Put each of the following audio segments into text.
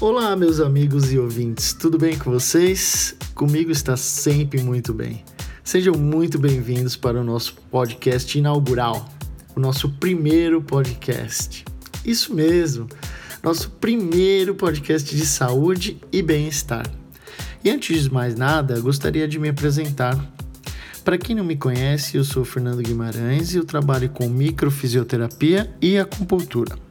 Olá, meus amigos e ouvintes, tudo bem com vocês? Comigo está sempre muito bem. Sejam muito bem-vindos para o nosso podcast inaugural, o nosso primeiro podcast. Isso mesmo, nosso primeiro podcast de saúde e bem-estar. E antes de mais nada, gostaria de me apresentar. Para quem não me conhece, eu sou Fernando Guimarães e eu trabalho com microfisioterapia e acupuntura.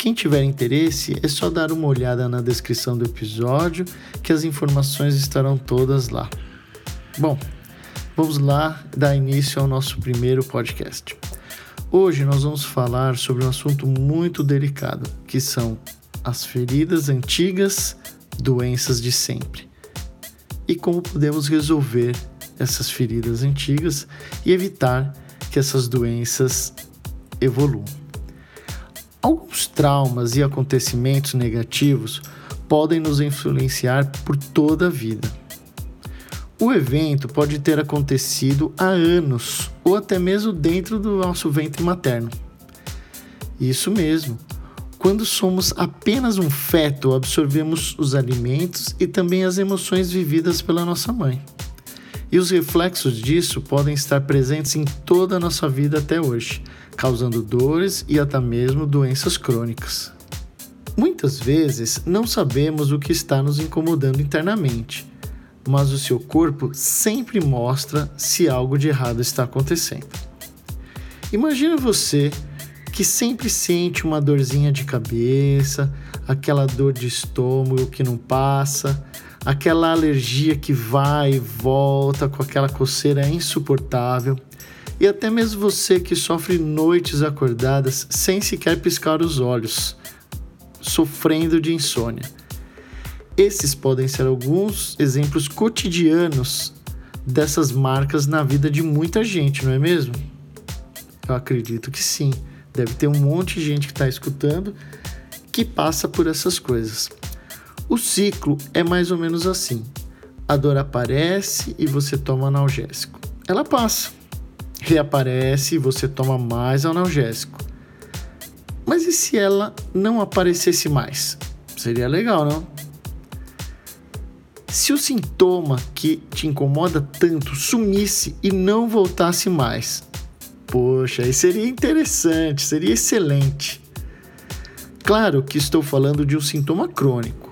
Quem tiver interesse, é só dar uma olhada na descrição do episódio, que as informações estarão todas lá. Bom, vamos lá dar início ao nosso primeiro podcast. Hoje nós vamos falar sobre um assunto muito delicado, que são as feridas antigas, doenças de sempre. E como podemos resolver essas feridas antigas e evitar que essas doenças evoluam. Alguns traumas e acontecimentos negativos podem nos influenciar por toda a vida. O evento pode ter acontecido há anos ou até mesmo dentro do nosso ventre materno. Isso mesmo. Quando somos apenas um feto, absorvemos os alimentos e também as emoções vividas pela nossa mãe. E os reflexos disso podem estar presentes em toda a nossa vida até hoje, causando dores e até mesmo doenças crônicas. Muitas vezes não sabemos o que está nos incomodando internamente, mas o seu corpo sempre mostra se algo de errado está acontecendo. Imagina você que sempre sente uma dorzinha de cabeça, aquela dor de estômago que não passa, aquela alergia que vai e volta com aquela coceira insuportável e até mesmo você que sofre noites acordadas sem sequer piscar os olhos, sofrendo de insônia. Esses podem ser alguns exemplos cotidianos dessas marcas na vida de muita gente, não é mesmo? Eu acredito que sim. Deve ter um monte de gente que está escutando que passa por essas coisas. O ciclo é mais ou menos assim: a dor aparece e você toma analgésico. Ela passa reaparece e você toma mais analgésico. Mas e se ela não aparecesse mais? Seria legal, não? Se o sintoma que te incomoda tanto sumisse e não voltasse mais, poxa, aí seria interessante, seria excelente. Claro que estou falando de um sintoma crônico,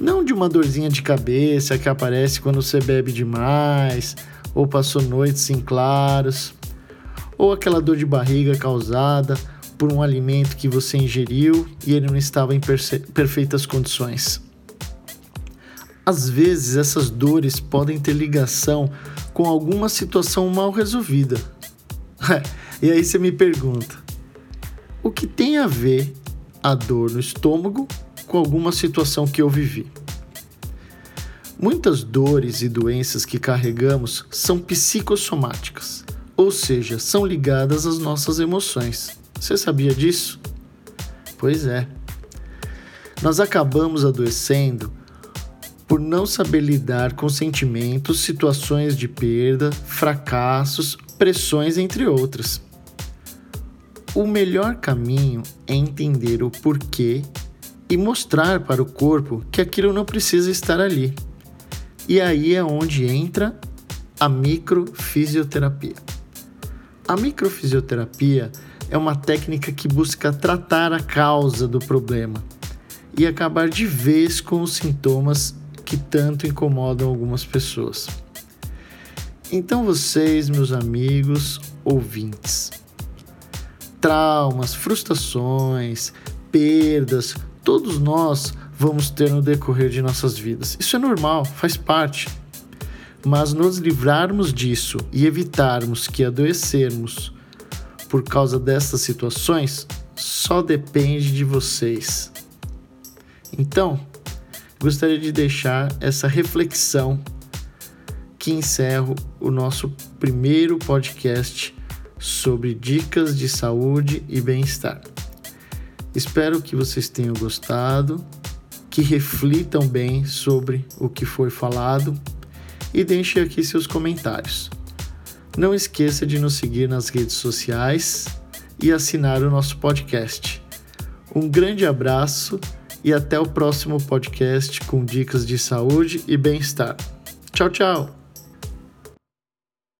não de uma dorzinha de cabeça que aparece quando você bebe demais ou passou noites em claros, ou aquela dor de barriga causada por um alimento que você ingeriu e ele não estava em perfeitas condições. Às vezes, essas dores podem ter ligação com alguma situação mal resolvida. e aí você me pergunta: o que tem a ver a dor no estômago com alguma situação que eu vivi? Muitas dores e doenças que carregamos são psicossomáticas, ou seja, são ligadas às nossas emoções. Você sabia disso? Pois é. Nós acabamos adoecendo por não saber lidar com sentimentos, situações de perda, fracassos, pressões, entre outras. O melhor caminho é entender o porquê e mostrar para o corpo que aquilo não precisa estar ali. E aí é onde entra a microfisioterapia. A microfisioterapia é uma técnica que busca tratar a causa do problema e acabar de vez com os sintomas que tanto incomodam algumas pessoas. Então, vocês, meus amigos ouvintes, traumas, frustrações, perdas, todos nós vamos ter no decorrer de nossas vidas. Isso é normal, faz parte. Mas nos livrarmos disso e evitarmos que adoecermos por causa dessas situações só depende de vocês. Então, gostaria de deixar essa reflexão que encerro o nosso primeiro podcast sobre dicas de saúde e bem-estar. Espero que vocês tenham gostado que reflitam bem sobre o que foi falado e deixe aqui seus comentários. Não esqueça de nos seguir nas redes sociais e assinar o nosso podcast. Um grande abraço e até o próximo podcast com dicas de saúde e bem-estar. Tchau, tchau!